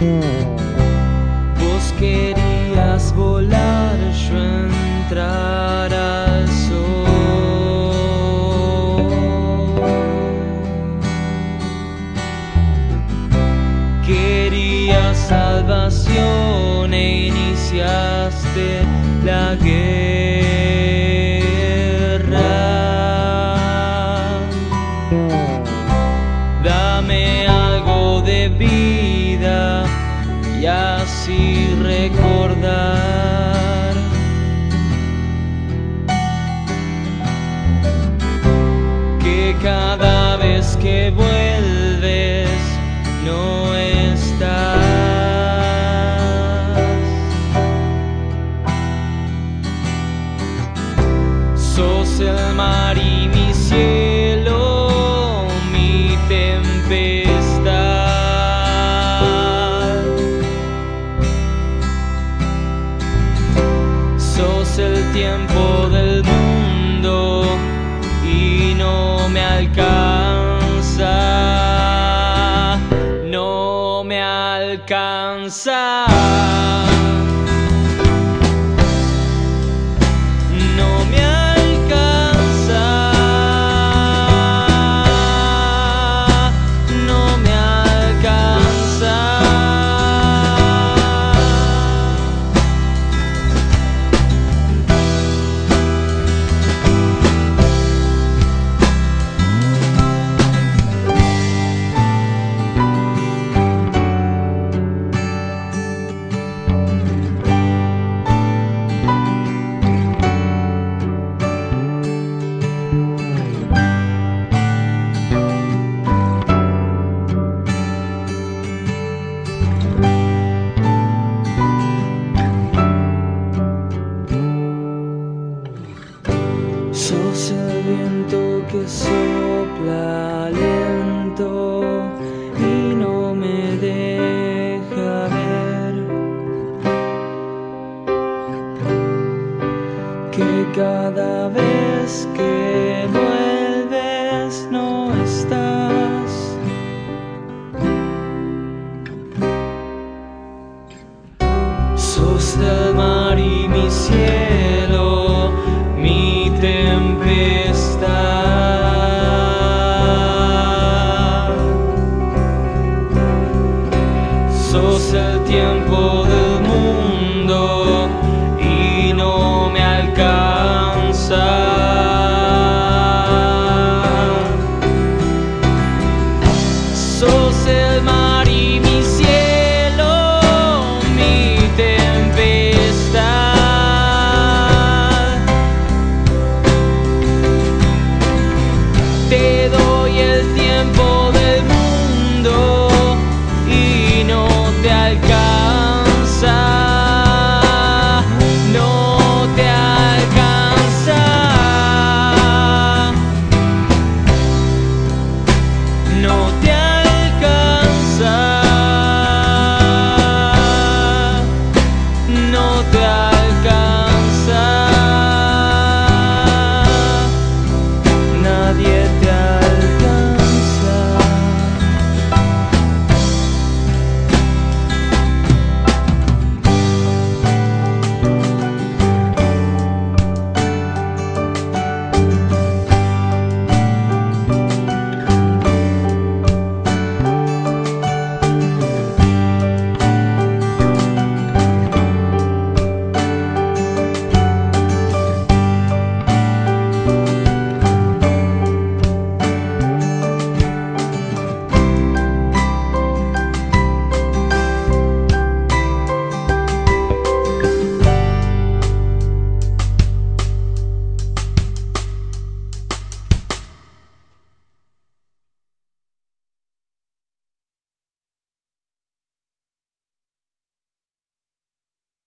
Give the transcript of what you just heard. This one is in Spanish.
Vos querías volar, yo entrar al sol. Querías salvación e iniciaste la guerra. Y así recordar. Que cada vez que vuelves no estás. Sos el mar y mi cielo, Inside. viento que sopla lento y no me deja ver que cada vez que vuelves no estás. Sos el te.